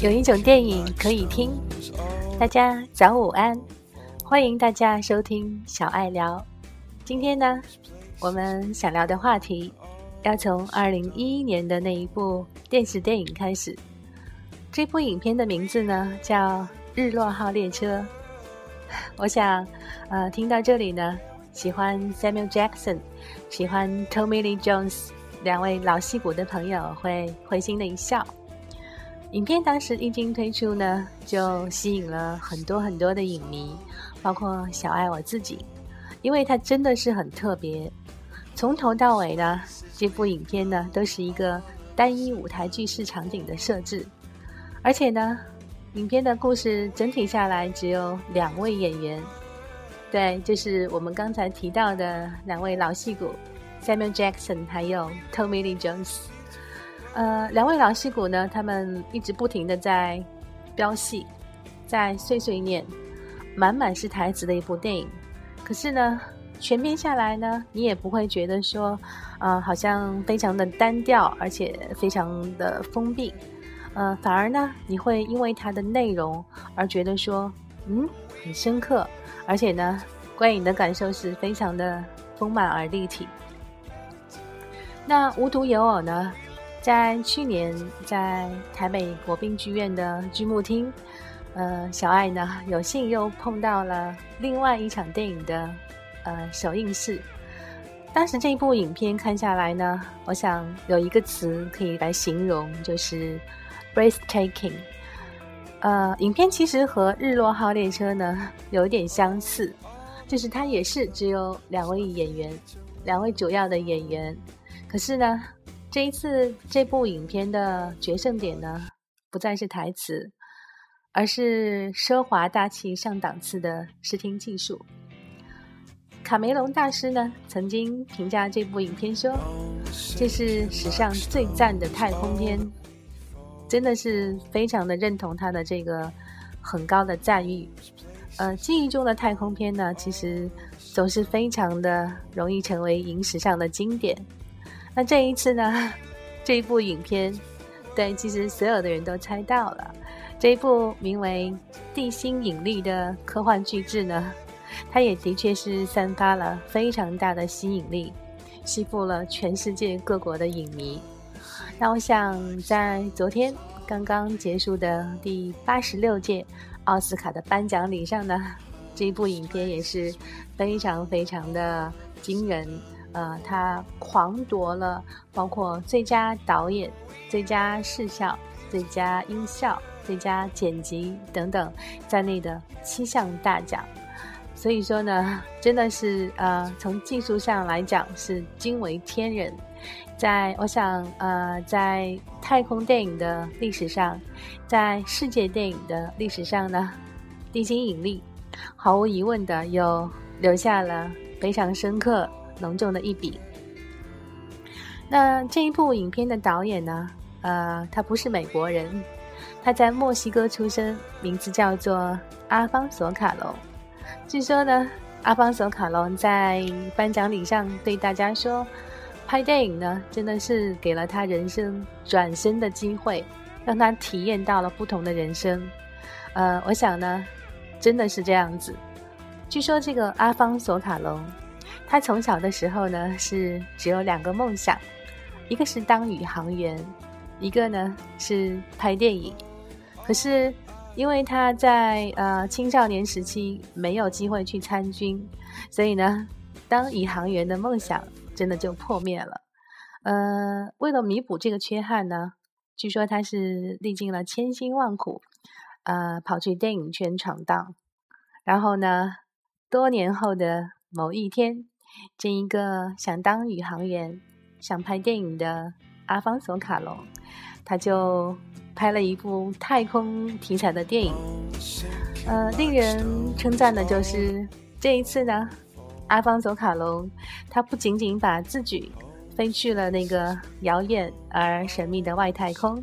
有一种电影可以听。大家早午安，欢迎大家收听小爱聊。今天呢，我们想聊的话题要从二零一一年的那一部电视电影开始。这部影片的名字呢叫《日落号列车》。我想，呃，听到这里呢，喜欢 Samuel Jackson、喜欢 Tommy Lee Jones 两位老戏骨的朋友会会心的一笑。影片当时一经推出呢，就吸引了很多很多的影迷，包括小爱我自己，因为它真的是很特别。从头到尾呢，这部影片呢都是一个单一舞台剧式场景的设置，而且呢，影片的故事整体下来只有两位演员，对，就是我们刚才提到的两位老戏骨 Samuel Jackson 还有 Tommy Lee Jones。呃，两位老戏骨呢，他们一直不停的在飙戏，在碎碎念，满满是台词的一部电影。可是呢，全片下来呢，你也不会觉得说，呃，好像非常的单调，而且非常的封闭。呃，反而呢，你会因为它的内容而觉得说，嗯，很深刻，而且呢，观影的感受是非常的丰满而立体。那无独有偶呢？在去年，在台北国宾剧院的剧目厅，呃，小爱呢有幸又碰到了另外一场电影的呃首映式。当时这一部影片看下来呢，我想有一个词可以来形容，就是 breathtaking。呃，影片其实和《日落号列车》呢有一点相似，就是它也是只有两位演员，两位主要的演员，可是呢。这一次，这部影片的决胜点呢，不再是台词，而是奢华大气上档次的视听技术。卡梅隆大师呢，曾经评价这部影片说：“这是史上最赞的太空片。”真的是非常的认同他的这个很高的赞誉。呃，记忆中的太空片呢，其实总是非常的容易成为影史上的经典。那这一次呢，这一部影片，对，其实所有的人都猜到了，这一部名为《地心引力》的科幻巨制呢，它也的确是散发了非常大的吸引力，吸附了全世界各国的影迷。那我想，在昨天刚刚结束的第八十六届奥斯卡的颁奖礼上呢，这一部影片也是非常非常的惊人。呃，他狂夺了包括最佳导演、最佳视效、最佳音效、最佳剪辑等等在内的七项大奖。所以说呢，真的是呃，从技术上来讲是惊为天人。在我想，呃，在太空电影的历史上，在世界电影的历史上呢，《地心引力》毫无疑问的又留下了非常深刻。隆重的一笔。那这一部影片的导演呢？呃，他不是美国人，他在墨西哥出生，名字叫做阿方索卡隆。据说呢，阿方索卡隆在颁奖礼上对大家说：“拍电影呢，真的是给了他人生转身的机会，让他体验到了不同的人生。”呃，我想呢，真的是这样子。据说这个阿方索卡隆。他从小的时候呢，是只有两个梦想，一个是当宇航员，一个呢是拍电影。可是因为他在呃青少年时期没有机会去参军，所以呢，当宇航员的梦想真的就破灭了。呃，为了弥补这个缺憾呢，据说他是历尽了千辛万苦，呃，跑去电影圈闯荡。然后呢，多年后的某一天。这一个想当宇航员、想拍电影的阿方索卡隆，他就拍了一部太空题材的电影。呃，令人称赞的就是这一次呢，阿方索卡隆他不仅仅把自己飞去了那个遥远而神秘的外太空，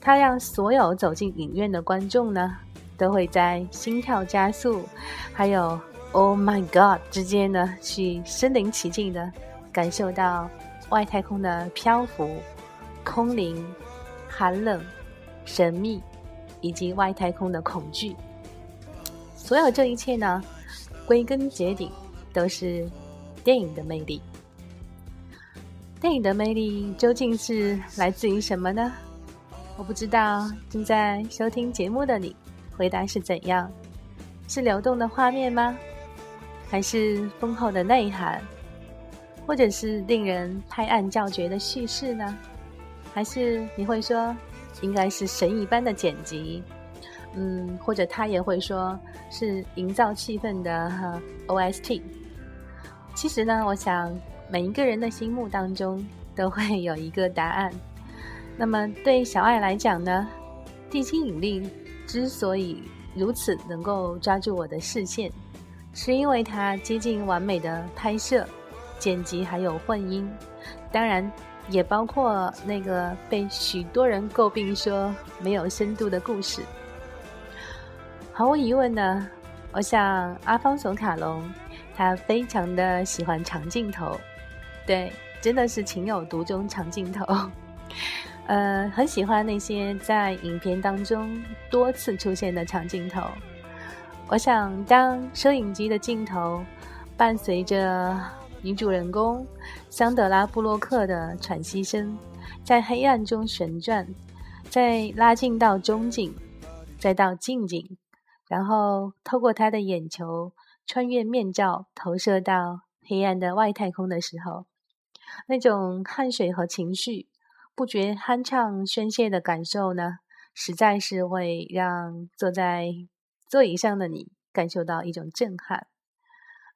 他让所有走进影院的观众呢，都会在心跳加速，还有。Oh my God！之间呢，去身临其境的感受到外太空的漂浮、空灵、寒冷、神秘，以及外太空的恐惧。所有这一切呢，归根结底都是电影的魅力。电影的魅力究竟是来自于什么呢？我不知道。正在收听节目的你，回答是怎样？是流动的画面吗？还是丰厚的内涵？或者是令人拍案叫绝的叙事呢？还是你会说，应该是神一般的剪辑？嗯，或者他也会说是营造气氛的 OST。其实呢，我想。每一个人的心目当中都会有一个答案。那么对小爱来讲呢，地心引力之所以如此能够抓住我的视线，是因为它接近完美的拍摄、剪辑还有混音，当然也包括那个被许多人诟病说没有深度的故事。毫无疑问呢，我想阿方索卡隆他非常的喜欢长镜头。对，真的是情有独钟长镜头，呃，很喜欢那些在影片当中多次出现的长镜头。我想，当摄影机的镜头伴随着女主人公桑德拉布洛克的喘息声，在黑暗中旋转，再拉近到中景，再到近景，然后透过她的眼球穿越面罩，投射到黑暗的外太空的时候。那种汗水和情绪不觉酣畅宣泄的感受呢，实在是会让坐在座椅上的你感受到一种震撼。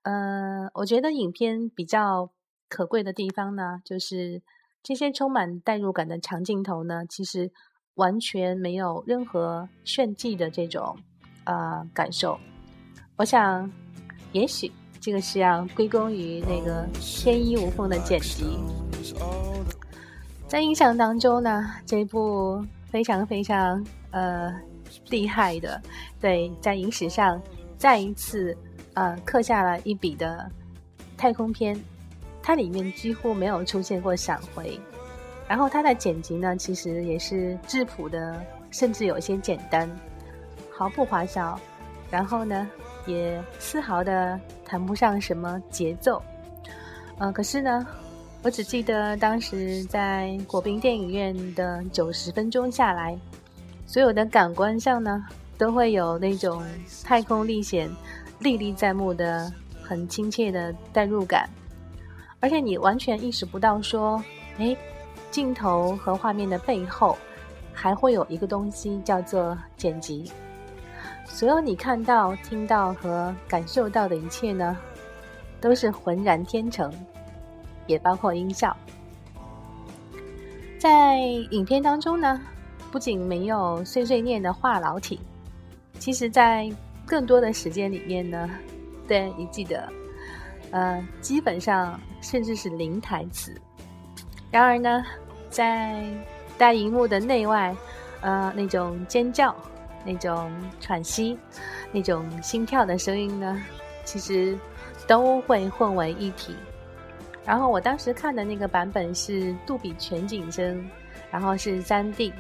呃，我觉得影片比较可贵的地方呢，就是这些充满代入感的长镜头呢，其实完全没有任何炫技的这种呃感受。我想，也许。这个是要归功于那个天衣无缝的剪辑，在印象当中呢，这部非常非常呃厉害的，对，在影史上再一次呃刻下了一笔的太空片，它里面几乎没有出现过闪回，然后它的剪辑呢，其实也是质朴的，甚至有些简单，毫不花哨，然后呢。也丝毫的谈不上什么节奏，呃，可是呢，我只记得当时在国宾电影院的九十分钟下来，所有的感官上呢，都会有那种太空历险历历在目的很亲切的代入感，而且你完全意识不到说，哎，镜头和画面的背后还会有一个东西叫做剪辑。所有你看到、听到和感受到的一切呢，都是浑然天成，也包括音效。在影片当中呢，不仅没有碎碎念的话痨体，其实在更多的时间里面呢，对你记得，呃，基本上甚至是零台词。然而呢，在大荧幕的内外，呃，那种尖叫。那种喘息、那种心跳的声音呢，其实都会混为一体。然后我当时看的那个版本是杜比全景声，然后是三 D。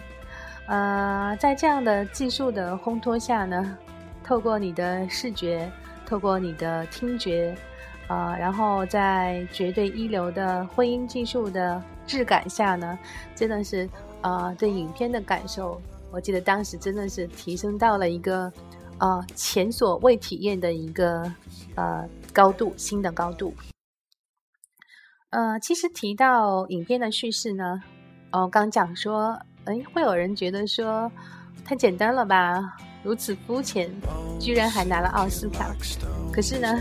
呃，在这样的技术的烘托下呢，透过你的视觉，透过你的听觉，呃，然后在绝对一流的混音技术的质感下呢，真的是呃对影片的感受。我记得当时真的是提升到了一个，呃，前所未体验的一个呃高度，新的高度。呃，其实提到影片的叙事呢，哦，刚讲说，哎，会有人觉得说太简单了吧，如此肤浅，居然还拿了奥斯卡。可是呢，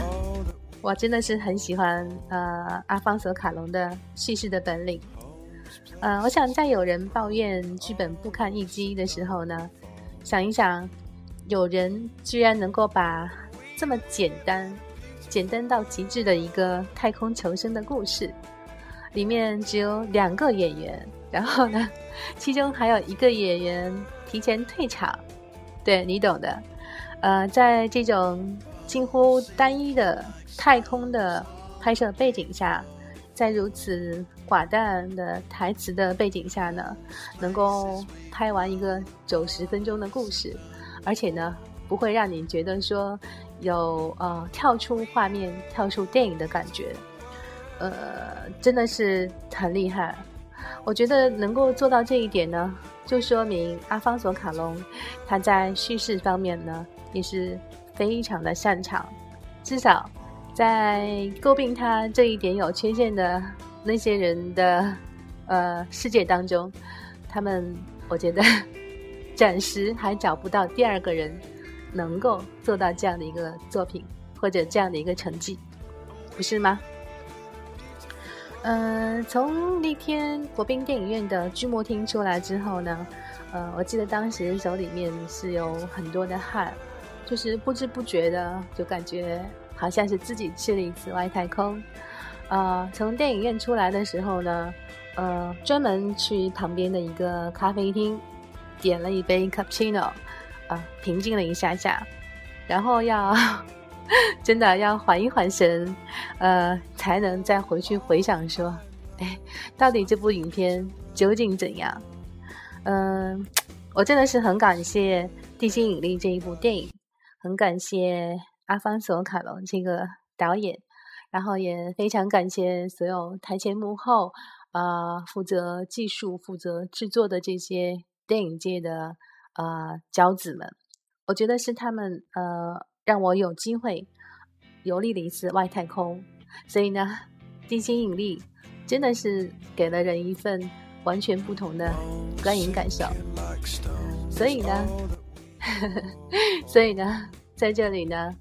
我真的是很喜欢呃阿方索卡隆的叙事的本领。呃，我想在有人抱怨剧本不堪一击的时候呢，想一想，有人居然能够把这么简单、简单到极致的一个太空求生的故事，里面只有两个演员，然后呢，其中还有一个演员提前退场，对你懂的。呃，在这种近乎单一的太空的拍摄背景下。在如此寡淡的台词的背景下呢，能够拍完一个九十分钟的故事，而且呢，不会让你觉得说有呃跳出画面、跳出电影的感觉，呃，真的是很厉害。我觉得能够做到这一点呢，就说明阿方索卡隆他在叙事方面呢也是非常的擅长，至少。在诟病他这一点有缺陷的那些人的呃世界当中，他们我觉得暂时还找不到第二个人能够做到这样的一个作品或者这样的一个成绩，不是吗？嗯，从那天国宾电影院的剧目厅出来之后呢，呃，我记得当时手里面是有很多的汗，就是不知不觉的就感觉。好像是自己去了一次外太空，呃，从电影院出来的时候呢，呃，专门去旁边的一个咖啡厅，点了一杯 cappuccino，啊，平静了一下下，然后要 真的要缓一缓神，呃，才能再回去回想说，哎，到底这部影片究竟怎样？嗯，我真的是很感谢《地心引力》这一部电影，很感谢。阿方索·卡隆这个导演，然后也非常感谢所有台前幕后啊，负责技术、负责制作的这些电影界的啊骄子们。我觉得是他们呃，让我有机会游历了一次外太空。所以呢，地心引力真的是给了人一份完全不同的观影感受。所以呢，所以呢。在这里呢，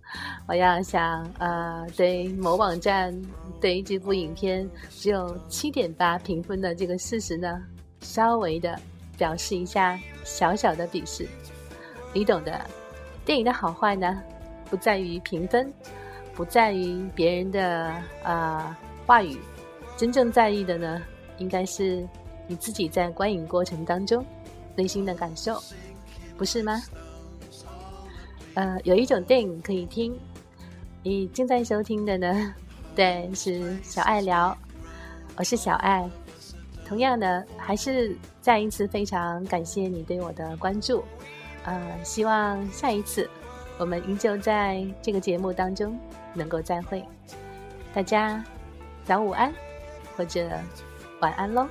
我要想呃，对某网站对于这部影片只有七点八评分的这个事实呢，稍微的表示一下小小的鄙视。你懂的，电影的好坏呢，不在于评分，不在于别人的啊话语，真正在意的呢，应该是你自己在观影过程当中内心的感受，不是吗？呃，有一种电影可以听，你正在收听的呢，对，是小爱聊，我是小爱。同样的，还是再一次非常感谢你对我的关注，呃，希望下一次我们依旧在这个节目当中能够再会。大家早午安，或者晚安喽。